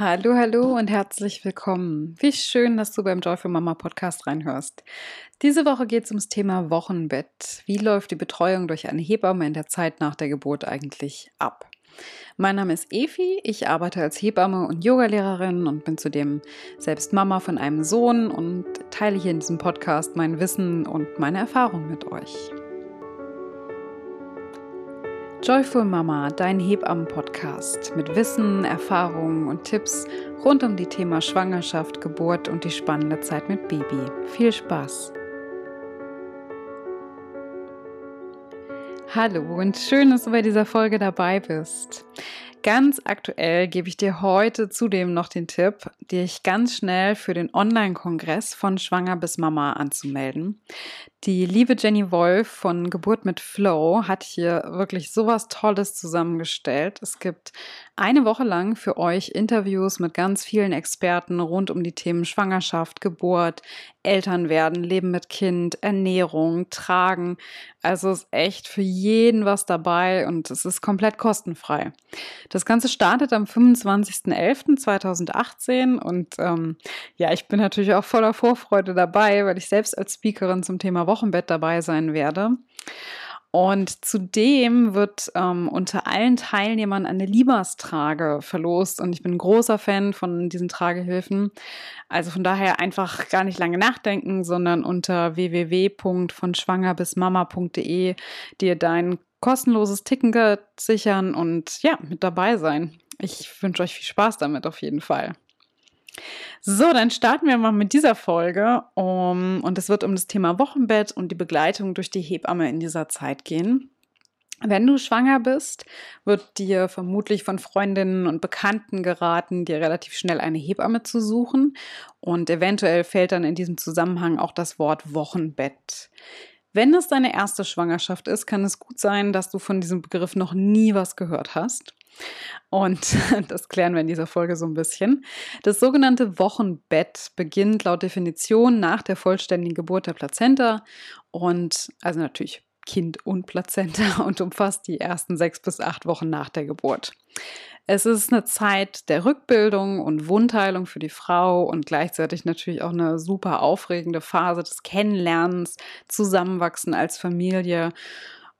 Hallo, hallo und herzlich willkommen. Wie schön, dass du beim Joyful Mama Podcast reinhörst. Diese Woche geht es ums Thema Wochenbett. Wie läuft die Betreuung durch eine Hebamme in der Zeit nach der Geburt eigentlich ab? Mein Name ist Efi, ich arbeite als Hebamme und Yogalehrerin und bin zudem selbst Mama von einem Sohn und teile hier in diesem Podcast mein Wissen und meine Erfahrung mit euch. Joyful Mama, dein Hebammen-Podcast mit Wissen, Erfahrungen und Tipps rund um die Thema Schwangerschaft, Geburt und die spannende Zeit mit Baby. Viel Spaß! Hallo und schön, dass du bei dieser Folge dabei bist. Ganz aktuell gebe ich dir heute zudem noch den Tipp, dich ganz schnell für den Online-Kongress von Schwanger bis Mama anzumelden. Die liebe Jenny Wolf von Geburt mit Flow hat hier wirklich sowas Tolles zusammengestellt. Es gibt eine Woche lang für euch Interviews mit ganz vielen Experten rund um die Themen Schwangerschaft, Geburt, Elternwerden, Leben mit Kind, Ernährung, Tragen. Also ist echt für jeden was dabei und es ist komplett kostenfrei. Das Ganze startet am 25.11.2018 und ähm, ja, ich bin natürlich auch voller Vorfreude dabei, weil ich selbst als Speakerin zum Thema Wochenbett dabei sein werde. Und zudem wird ähm, unter allen Teilnehmern eine Liebers-Trage verlost. Und ich bin ein großer Fan von diesen Tragehilfen. Also von daher einfach gar nicht lange nachdenken, sondern unter www.vonschwangerbismama.de dir dein kostenloses Ticket sichern und ja, mit dabei sein. Ich wünsche euch viel Spaß damit auf jeden Fall. So, dann starten wir mal mit dieser Folge. Um, und es wird um das Thema Wochenbett und die Begleitung durch die Hebamme in dieser Zeit gehen. Wenn du schwanger bist, wird dir vermutlich von Freundinnen und Bekannten geraten, dir relativ schnell eine Hebamme zu suchen. Und eventuell fällt dann in diesem Zusammenhang auch das Wort Wochenbett. Wenn es deine erste Schwangerschaft ist, kann es gut sein, dass du von diesem Begriff noch nie was gehört hast. Und das klären wir in dieser Folge so ein bisschen. Das sogenannte Wochenbett beginnt laut Definition nach der vollständigen Geburt der Plazenta und also natürlich Kind und Plazenta und umfasst die ersten sechs bis acht Wochen nach der Geburt. Es ist eine Zeit der Rückbildung und Wundheilung für die Frau und gleichzeitig natürlich auch eine super aufregende Phase des Kennenlernens, Zusammenwachsen als Familie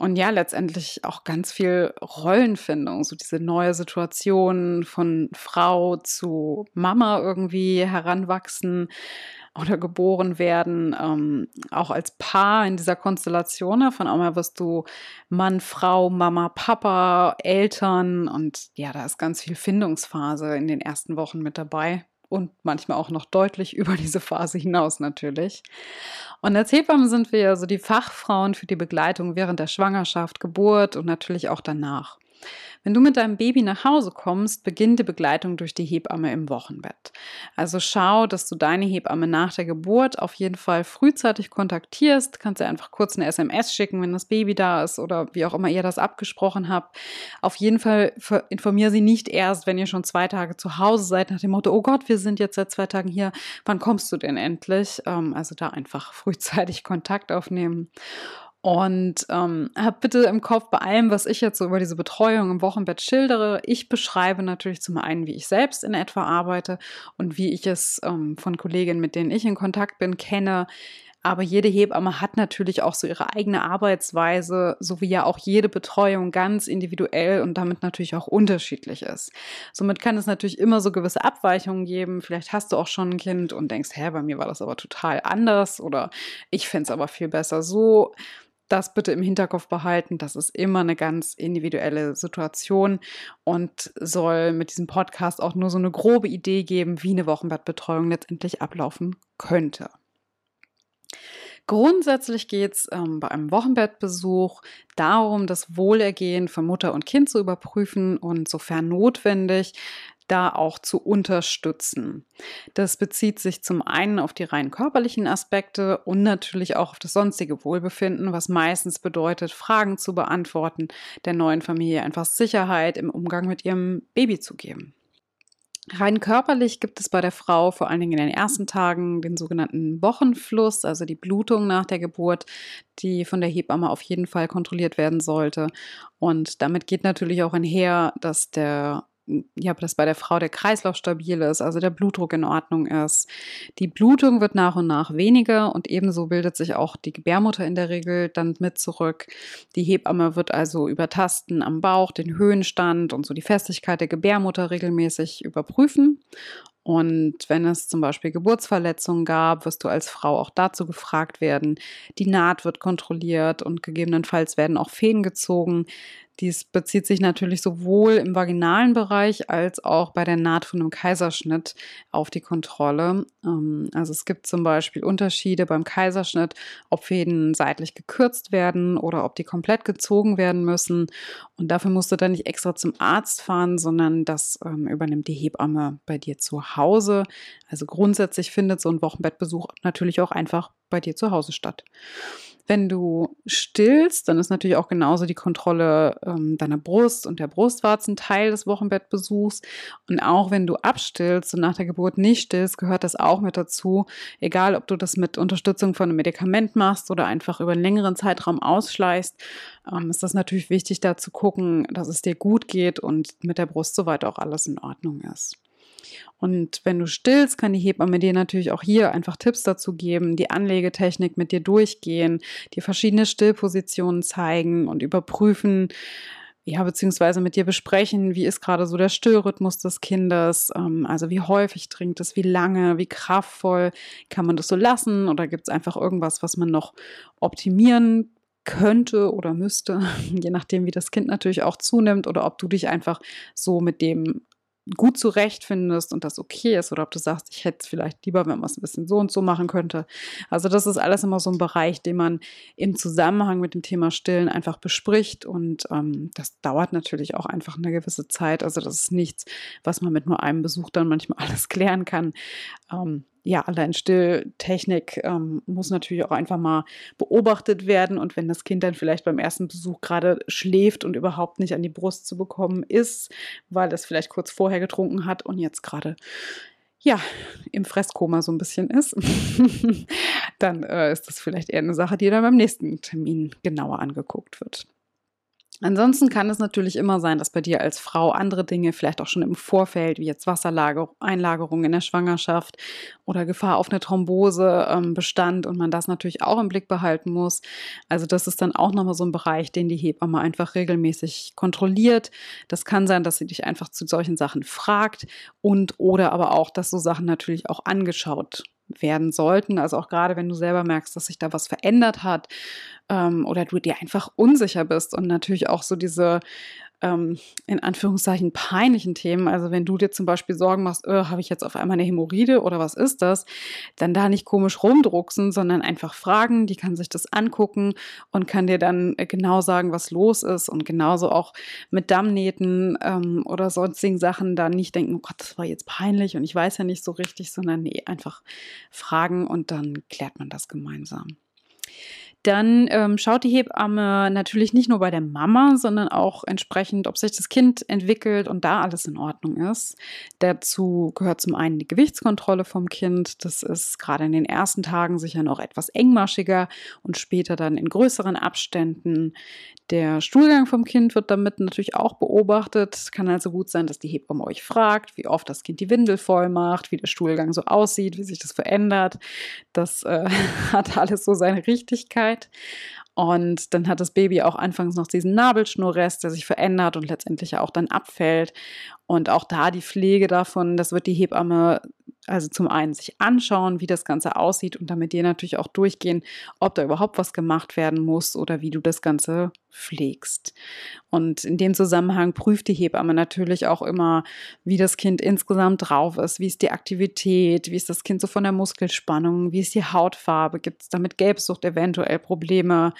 und ja, letztendlich auch ganz viel Rollenfindung, so diese neue Situation von Frau zu Mama irgendwie heranwachsen oder geboren werden, ähm, auch als Paar in dieser Konstellation. Von einmal wirst du Mann, Frau, Mama, Papa, Eltern und ja, da ist ganz viel Findungsphase in den ersten Wochen mit dabei und manchmal auch noch deutlich über diese Phase hinaus natürlich. Und als Hebamme sind wir ja so die Fachfrauen für die Begleitung während der Schwangerschaft, Geburt und natürlich auch danach. Wenn du mit deinem Baby nach Hause kommst, beginnt die Begleitung durch die Hebamme im Wochenbett. Also schau, dass du deine Hebamme nach der Geburt auf jeden Fall frühzeitig kontaktierst. Kannst du einfach kurz eine SMS schicken, wenn das Baby da ist oder wie auch immer ihr das abgesprochen habt. Auf jeden Fall informiere sie nicht erst, wenn ihr schon zwei Tage zu Hause seid, nach dem Motto, oh Gott, wir sind jetzt seit zwei Tagen hier, wann kommst du denn endlich? Ähm, also da einfach frühzeitig Kontakt aufnehmen. Und ähm, hab bitte im Kopf bei allem, was ich jetzt so über diese Betreuung im Wochenbett schildere, ich beschreibe natürlich zum einen, wie ich selbst in etwa arbeite und wie ich es ähm, von Kolleginnen, mit denen ich in Kontakt bin, kenne. Aber jede Hebamme hat natürlich auch so ihre eigene Arbeitsweise, so wie ja auch jede Betreuung ganz individuell und damit natürlich auch unterschiedlich ist. Somit kann es natürlich immer so gewisse Abweichungen geben. Vielleicht hast du auch schon ein Kind und denkst, hä, bei mir war das aber total anders oder ich fände es aber viel besser so das bitte im Hinterkopf behalten. Das ist immer eine ganz individuelle Situation und soll mit diesem Podcast auch nur so eine grobe Idee geben, wie eine Wochenbettbetreuung letztendlich ablaufen könnte. Grundsätzlich geht es ähm, bei einem Wochenbettbesuch darum, das Wohlergehen von Mutter und Kind zu überprüfen und sofern notwendig da auch zu unterstützen. Das bezieht sich zum einen auf die rein körperlichen Aspekte und natürlich auch auf das sonstige Wohlbefinden, was meistens bedeutet, Fragen zu beantworten, der neuen Familie einfach Sicherheit im Umgang mit ihrem Baby zu geben. Rein körperlich gibt es bei der Frau vor allen Dingen in den ersten Tagen den sogenannten Wochenfluss, also die Blutung nach der Geburt, die von der Hebamme auf jeden Fall kontrolliert werden sollte. Und damit geht natürlich auch einher, dass der ja, dass bei der Frau der Kreislauf stabil ist, also der Blutdruck in Ordnung ist. Die Blutung wird nach und nach weniger und ebenso bildet sich auch die Gebärmutter in der Regel dann mit zurück. Die Hebamme wird also übertasten am Bauch, den Höhenstand und so die Festigkeit der Gebärmutter regelmäßig überprüfen. Und wenn es zum Beispiel Geburtsverletzungen gab, wirst du als Frau auch dazu gefragt werden. Die Naht wird kontrolliert und gegebenenfalls werden auch Fäden gezogen. Dies bezieht sich natürlich sowohl im vaginalen Bereich als auch bei der Naht von einem Kaiserschnitt auf die Kontrolle. Ähm, also es gibt zum Beispiel Unterschiede beim Kaiserschnitt, ob Fäden seitlich gekürzt werden oder ob die komplett gezogen werden müssen. Und dafür musst du dann nicht extra zum Arzt fahren, sondern das ähm, übernimmt die Hebamme bei dir zu Hause. Also grundsätzlich findet so ein Wochenbettbesuch natürlich auch einfach bei dir zu Hause statt. Wenn du stillst, dann ist natürlich auch genauso die Kontrolle ähm, deiner Brust und der Brustwarzen Teil des Wochenbettbesuchs. Und auch wenn du abstillst und nach der Geburt nicht stillst, gehört das auch mit dazu. Egal, ob du das mit Unterstützung von einem Medikament machst oder einfach über einen längeren Zeitraum ausschleichst, ähm, ist das natürlich wichtig, da zu gucken, dass es dir gut geht und mit der Brust soweit auch alles in Ordnung ist. Und wenn du stillst, kann die Hebamme dir natürlich auch hier einfach Tipps dazu geben, die Anlegetechnik mit dir durchgehen, dir verschiedene Stillpositionen zeigen und überprüfen, ja, beziehungsweise mit dir besprechen, wie ist gerade so der Stillrhythmus des Kindes, ähm, also wie häufig trinkt es, wie lange, wie kraftvoll, kann man das so lassen oder gibt es einfach irgendwas, was man noch optimieren könnte oder müsste, je nachdem, wie das Kind natürlich auch zunimmt oder ob du dich einfach so mit dem gut zurechtfindest und das okay ist oder ob du sagst, ich hätte es vielleicht lieber, wenn man es ein bisschen so und so machen könnte. Also das ist alles immer so ein Bereich, den man im Zusammenhang mit dem Thema Stillen einfach bespricht und ähm, das dauert natürlich auch einfach eine gewisse Zeit. Also das ist nichts, was man mit nur einem Besuch dann manchmal alles klären kann. Ähm, ja, allein Stilltechnik ähm, muss natürlich auch einfach mal beobachtet werden. Und wenn das Kind dann vielleicht beim ersten Besuch gerade schläft und überhaupt nicht an die Brust zu bekommen ist, weil es vielleicht kurz vorher getrunken hat und jetzt gerade ja, im Fresskoma so ein bisschen ist, dann äh, ist das vielleicht eher eine Sache, die dann beim nächsten Termin genauer angeguckt wird. Ansonsten kann es natürlich immer sein, dass bei dir als Frau andere Dinge vielleicht auch schon im Vorfeld, wie jetzt Wassereinlagerung in der Schwangerschaft oder Gefahr auf eine Thrombose ähm, bestand und man das natürlich auch im Blick behalten muss. Also das ist dann auch nochmal so ein Bereich, den die Hebamme einfach regelmäßig kontrolliert. Das kann sein, dass sie dich einfach zu solchen Sachen fragt und oder aber auch, dass so Sachen natürlich auch angeschaut werden sollten. Also auch gerade wenn du selber merkst, dass sich da was verändert hat ähm, oder du dir einfach unsicher bist und natürlich auch so diese ähm, in Anführungszeichen peinlichen Themen, also wenn du dir zum Beispiel Sorgen machst, oh, habe ich jetzt auf einmal eine Hämorrhoide oder was ist das, dann da nicht komisch rumdrucksen, sondern einfach fragen, die kann sich das angucken und kann dir dann äh, genau sagen, was los ist und genauso auch mit Dammnähten ähm, oder sonstigen Sachen da nicht denken, oh Gott, das war jetzt peinlich und ich weiß ja nicht so richtig, sondern nee, einfach fragen und dann klärt man das gemeinsam dann ähm, schaut die Hebamme natürlich nicht nur bei der Mama, sondern auch entsprechend, ob sich das Kind entwickelt und da alles in Ordnung ist. Dazu gehört zum einen die Gewichtskontrolle vom Kind. Das ist gerade in den ersten Tagen sicher noch etwas engmaschiger und später dann in größeren Abständen. Der Stuhlgang vom Kind wird damit natürlich auch beobachtet. Kann also gut sein, dass die Hebamme euch fragt, wie oft das Kind die Windel voll macht, wie der Stuhlgang so aussieht, wie sich das verändert. Das äh, hat alles so seine Richtigkeit. Und dann hat das Baby auch anfangs noch diesen Nabelschnurrest, der sich verändert und letztendlich auch dann abfällt. Und auch da die Pflege davon, das wird die Hebamme also zum einen sich anschauen, wie das Ganze aussieht und damit dir natürlich auch durchgehen, ob da überhaupt was gemacht werden muss oder wie du das Ganze pflegst. Und in dem Zusammenhang prüft die Hebamme natürlich auch immer, wie das Kind insgesamt drauf ist, wie ist die Aktivität, wie ist das Kind so von der Muskelspannung, wie ist die Hautfarbe, gibt es damit Gelbsucht eventuell Probleme.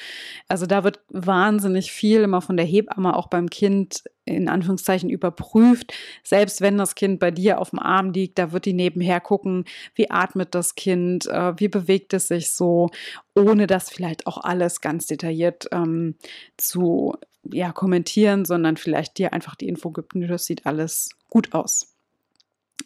Also da wird wahnsinnig viel immer von der Hebamme auch beim Kind in Anführungszeichen überprüft. Selbst wenn das Kind bei dir auf dem Arm liegt, da wird die nebenher gucken, wie atmet das Kind, äh, wie bewegt es sich so, ohne das vielleicht auch alles ganz detailliert ähm, zu ja, kommentieren, sondern vielleicht dir einfach die Info gibt, das sieht alles gut aus.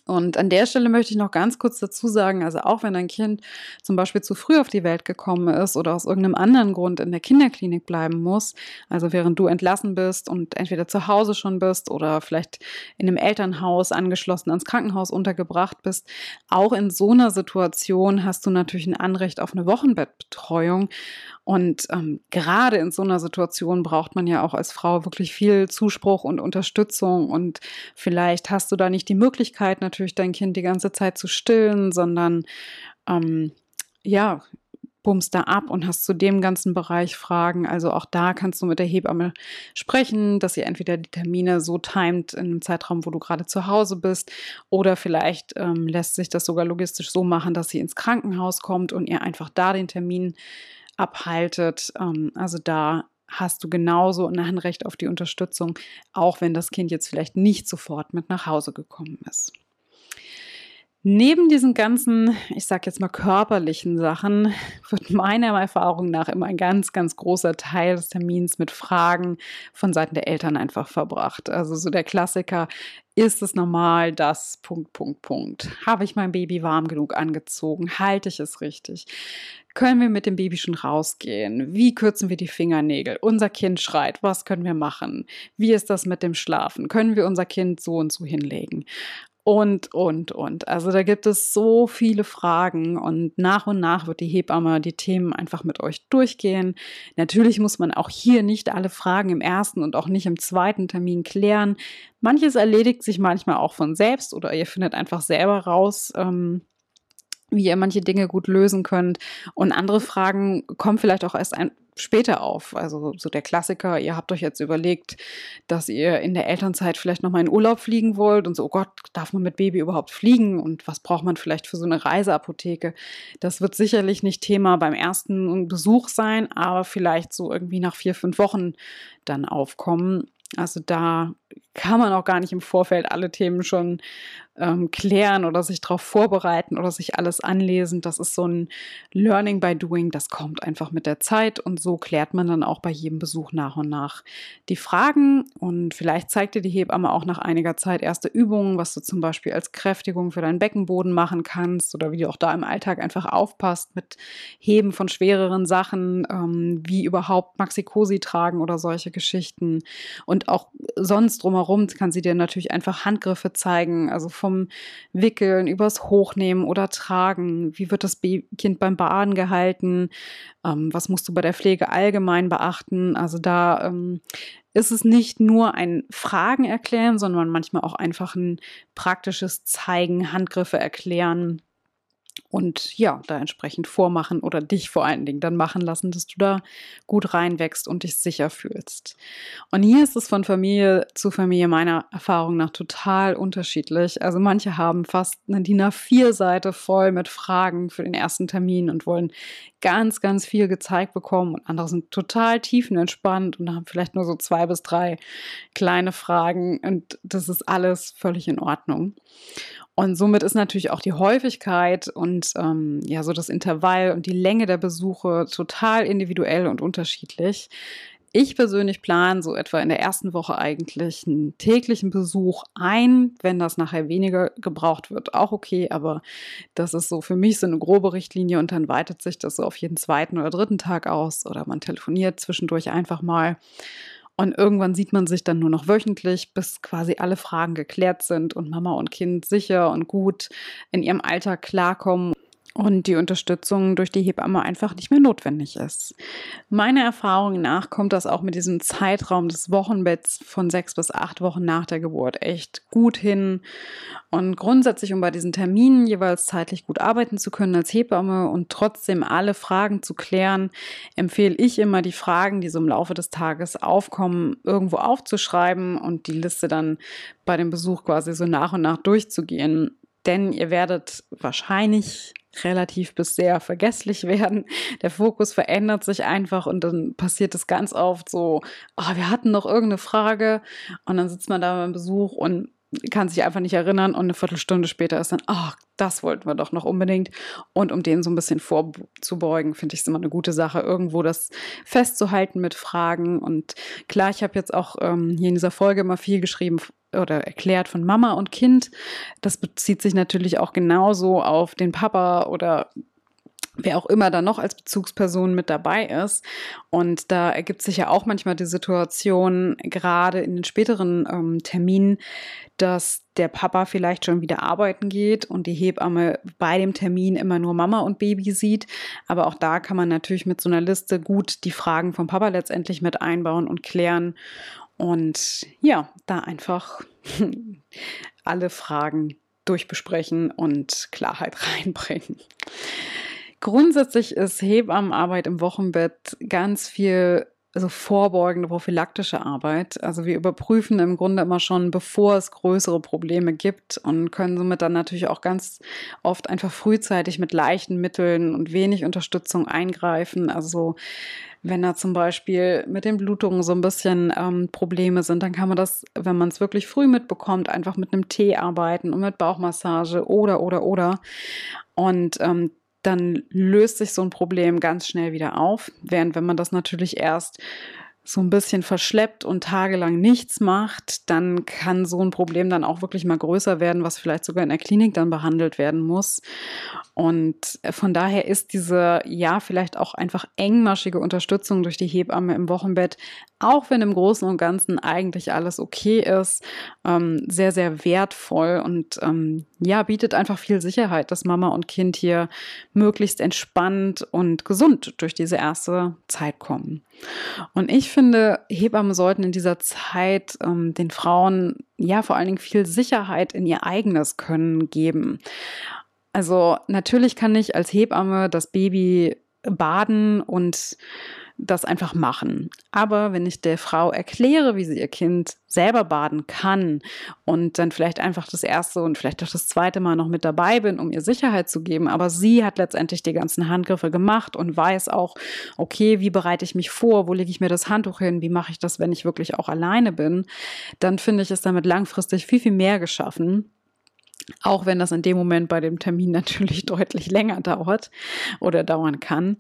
Und an der Stelle möchte ich noch ganz kurz dazu sagen, also auch wenn dein Kind zum Beispiel zu früh auf die Welt gekommen ist oder aus irgendeinem anderen Grund in der Kinderklinik bleiben muss, also während du entlassen bist und entweder zu Hause schon bist oder vielleicht in einem Elternhaus angeschlossen ans Krankenhaus untergebracht bist, auch in so einer Situation hast du natürlich ein Anrecht auf eine Wochenbettbetreuung. Und ähm, gerade in so einer Situation braucht man ja auch als Frau wirklich viel Zuspruch und Unterstützung. Und vielleicht hast du da nicht die Möglichkeit, natürlich dein Kind die ganze Zeit zu stillen, sondern ähm, ja, bummst da ab und hast zu dem ganzen Bereich Fragen. Also auch da kannst du mit der Hebamme sprechen, dass ihr entweder die Termine so timet in einem Zeitraum, wo du gerade zu Hause bist, oder vielleicht ähm, lässt sich das sogar logistisch so machen, dass sie ins Krankenhaus kommt und ihr einfach da den Termin abhaltet. Ähm, also da hast du genauso ein Anrecht auf die Unterstützung, auch wenn das Kind jetzt vielleicht nicht sofort mit nach Hause gekommen ist. Neben diesen ganzen, ich sag jetzt mal körperlichen Sachen, wird meiner Erfahrung nach immer ein ganz, ganz großer Teil des Termins mit Fragen von Seiten der Eltern einfach verbracht. Also so der Klassiker, ist es normal, dass Punkt, Punkt, Punkt. Habe ich mein Baby warm genug angezogen? Halte ich es richtig? Können wir mit dem Baby schon rausgehen? Wie kürzen wir die Fingernägel? Unser Kind schreit, was können wir machen? Wie ist das mit dem Schlafen? Können wir unser Kind so und so hinlegen? Und, und, und. Also da gibt es so viele Fragen und nach und nach wird die Hebamme die Themen einfach mit euch durchgehen. Natürlich muss man auch hier nicht alle Fragen im ersten und auch nicht im zweiten Termin klären. Manches erledigt sich manchmal auch von selbst oder ihr findet einfach selber raus, ähm, wie ihr manche Dinge gut lösen könnt. Und andere Fragen kommen vielleicht auch erst ein, später auf. Also so der Klassiker, ihr habt euch jetzt überlegt, dass ihr in der Elternzeit vielleicht nochmal in Urlaub fliegen wollt und so, oh Gott, darf man mit Baby überhaupt fliegen und was braucht man vielleicht für so eine Reiseapotheke? Das wird sicherlich nicht Thema beim ersten Besuch sein, aber vielleicht so irgendwie nach vier, fünf Wochen dann aufkommen. Also da kann man auch gar nicht im Vorfeld alle Themen schon ähm, klären oder sich darauf vorbereiten oder sich alles anlesen. Das ist so ein Learning by Doing, das kommt einfach mit der Zeit und so klärt man dann auch bei jedem Besuch nach und nach die Fragen und vielleicht zeigt dir die Hebamme auch nach einiger Zeit erste Übungen, was du zum Beispiel als Kräftigung für deinen Beckenboden machen kannst oder wie du auch da im Alltag einfach aufpasst mit Heben von schwereren Sachen, ähm, wie überhaupt Maxikosi tragen oder solche Geschichten und auch sonst drumherum kann sie dir natürlich einfach Handgriffe zeigen, also vom Wickeln übers Hochnehmen oder Tragen. Wie wird das Kind beim Baden gehalten? Ähm, was musst du bei der Pflege allgemein beachten? Also da ähm, ist es nicht nur ein Fragen erklären, sondern manchmal auch einfach ein praktisches Zeigen, Handgriffe erklären und ja, da entsprechend vormachen oder dich vor allen Dingen dann machen lassen, dass du da gut reinwächst und dich sicher fühlst. Und hier ist es von Familie zu Familie meiner Erfahrung nach total unterschiedlich. Also manche haben fast eine DIN A4-Seite voll mit Fragen für den ersten Termin und wollen ganz, ganz viel gezeigt bekommen und andere sind total tiefenentspannt und haben vielleicht nur so zwei bis drei kleine Fragen und das ist alles völlig in Ordnung. Und somit ist natürlich auch die Häufigkeit und ähm, ja, so das Intervall und die Länge der Besuche total individuell und unterschiedlich. Ich persönlich plane so etwa in der ersten Woche eigentlich einen täglichen Besuch ein. Wenn das nachher weniger gebraucht wird, auch okay. Aber das ist so für mich so eine grobe Richtlinie und dann weitet sich das so auf jeden zweiten oder dritten Tag aus oder man telefoniert zwischendurch einfach mal. Und irgendwann sieht man sich dann nur noch wöchentlich, bis quasi alle Fragen geklärt sind und Mama und Kind sicher und gut in ihrem Alltag klarkommen und die Unterstützung durch die Hebamme einfach nicht mehr notwendig ist. Meiner Erfahrung nach kommt das auch mit diesem Zeitraum des Wochenbetts von sechs bis acht Wochen nach der Geburt echt gut hin. Und grundsätzlich, um bei diesen Terminen jeweils zeitlich gut arbeiten zu können als Hebamme und trotzdem alle Fragen zu klären, empfehle ich immer, die Fragen, die so im Laufe des Tages aufkommen, irgendwo aufzuschreiben und die Liste dann bei dem Besuch quasi so nach und nach durchzugehen. Denn ihr werdet wahrscheinlich relativ bis sehr vergesslich werden. Der Fokus verändert sich einfach und dann passiert es ganz oft so, oh, wir hatten noch irgendeine Frage und dann sitzt man da beim Besuch und kann sich einfach nicht erinnern und eine Viertelstunde später ist dann, ach, das wollten wir doch noch unbedingt. Und um den so ein bisschen vorzubeugen, finde ich es immer eine gute Sache, irgendwo das festzuhalten mit Fragen. Und klar, ich habe jetzt auch ähm, hier in dieser Folge immer viel geschrieben oder erklärt von Mama und Kind. Das bezieht sich natürlich auch genauso auf den Papa oder wer auch immer da noch als Bezugsperson mit dabei ist. Und da ergibt sich ja auch manchmal die Situation, gerade in den späteren ähm, Terminen, dass der Papa vielleicht schon wieder arbeiten geht und die Hebamme bei dem Termin immer nur Mama und Baby sieht. Aber auch da kann man natürlich mit so einer Liste gut die Fragen vom Papa letztendlich mit einbauen und klären. Und ja, da einfach alle Fragen durchbesprechen und Klarheit reinbringen. Grundsätzlich ist Hebammenarbeit im Wochenbett ganz viel also vorbeugende prophylaktische Arbeit. Also wir überprüfen im Grunde immer schon, bevor es größere Probleme gibt und können somit dann natürlich auch ganz oft einfach frühzeitig mit leichten Mitteln und wenig Unterstützung eingreifen. Also wenn da zum Beispiel mit den Blutungen so ein bisschen ähm, Probleme sind, dann kann man das, wenn man es wirklich früh mitbekommt, einfach mit einem Tee arbeiten und mit Bauchmassage oder, oder, oder. Und ähm, dann löst sich so ein Problem ganz schnell wieder auf. Während wenn man das natürlich erst so ein bisschen verschleppt und tagelang nichts macht, dann kann so ein Problem dann auch wirklich mal größer werden, was vielleicht sogar in der Klinik dann behandelt werden muss. Und von daher ist diese, ja, vielleicht auch einfach engmaschige Unterstützung durch die Hebamme im Wochenbett, auch wenn im Großen und Ganzen eigentlich alles okay ist, ähm, sehr, sehr wertvoll und ähm, ja, bietet einfach viel Sicherheit, dass Mama und Kind hier möglichst entspannt und gesund durch diese erste Zeit kommen. Und ich finde, Hebammen sollten in dieser Zeit ähm, den Frauen ja vor allen Dingen viel Sicherheit in ihr eigenes Können geben. Also natürlich kann ich als Hebamme das Baby baden und das einfach machen. Aber wenn ich der Frau erkläre, wie sie ihr Kind selber baden kann und dann vielleicht einfach das erste und vielleicht auch das zweite Mal noch mit dabei bin, um ihr Sicherheit zu geben, aber sie hat letztendlich die ganzen Handgriffe gemacht und weiß auch, okay, wie bereite ich mich vor, wo lege ich mir das Handtuch hin, wie mache ich das, wenn ich wirklich auch alleine bin, dann finde ich es damit langfristig viel, viel mehr geschaffen. Auch wenn das in dem Moment bei dem Termin natürlich deutlich länger dauert oder dauern kann.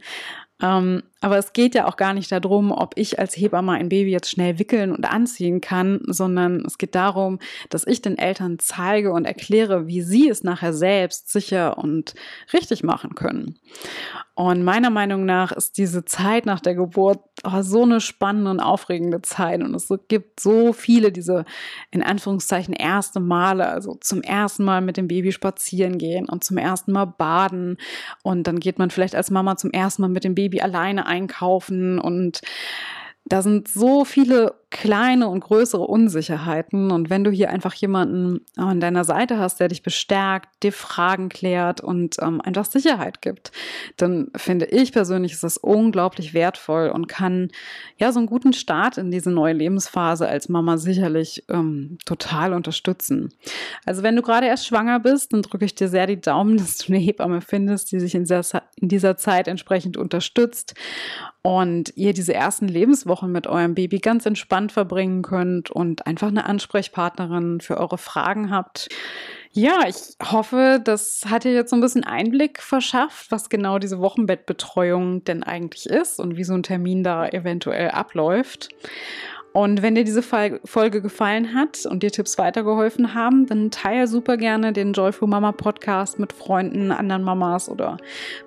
Ähm, aber es geht ja auch gar nicht darum, ob ich als Hebamme ein Baby jetzt schnell wickeln und anziehen kann, sondern es geht darum, dass ich den Eltern zeige und erkläre, wie sie es nachher selbst sicher und richtig machen können. Und meiner Meinung nach ist diese Zeit nach der Geburt oh, so eine spannende und aufregende Zeit. Und es gibt so viele diese in Anführungszeichen erste Male, also zum ersten Mal mit dem Baby spazieren gehen und zum ersten Mal baden. Und dann geht man vielleicht als Mama zum ersten Mal mit dem Baby alleine einkaufen und da sind so viele kleine und größere Unsicherheiten. Und wenn du hier einfach jemanden an deiner Seite hast, der dich bestärkt, dir Fragen klärt und ähm, einfach Sicherheit gibt, dann finde ich persönlich ist das unglaublich wertvoll und kann ja so einen guten Start in diese neue Lebensphase als Mama sicherlich ähm, total unterstützen. Also wenn du gerade erst schwanger bist, dann drücke ich dir sehr die Daumen, dass du eine Hebamme findest, die sich in dieser, in dieser Zeit entsprechend unterstützt und ihr diese ersten Lebenswochen mit eurem Baby ganz entspannt verbringen könnt und einfach eine Ansprechpartnerin für eure Fragen habt. Ja, ich hoffe, das hat dir jetzt so ein bisschen Einblick verschafft, was genau diese Wochenbettbetreuung denn eigentlich ist und wie so ein Termin da eventuell abläuft. Und wenn dir diese Folge gefallen hat und dir Tipps weitergeholfen haben, dann teile super gerne den Joyful Mama Podcast mit Freunden, anderen Mamas oder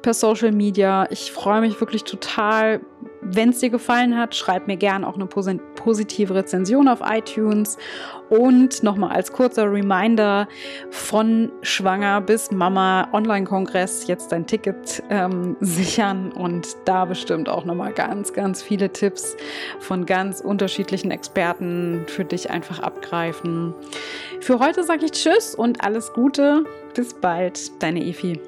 per Social Media. Ich freue mich wirklich total. Wenn es dir gefallen hat, schreib mir gerne auch eine positive Rezension auf iTunes und nochmal als kurzer Reminder von Schwanger bis Mama Online-Kongress jetzt dein Ticket ähm, sichern und da bestimmt auch nochmal ganz, ganz viele Tipps von ganz unterschiedlichen Experten für dich einfach abgreifen. Für heute sage ich Tschüss und alles Gute. Bis bald, deine Efi.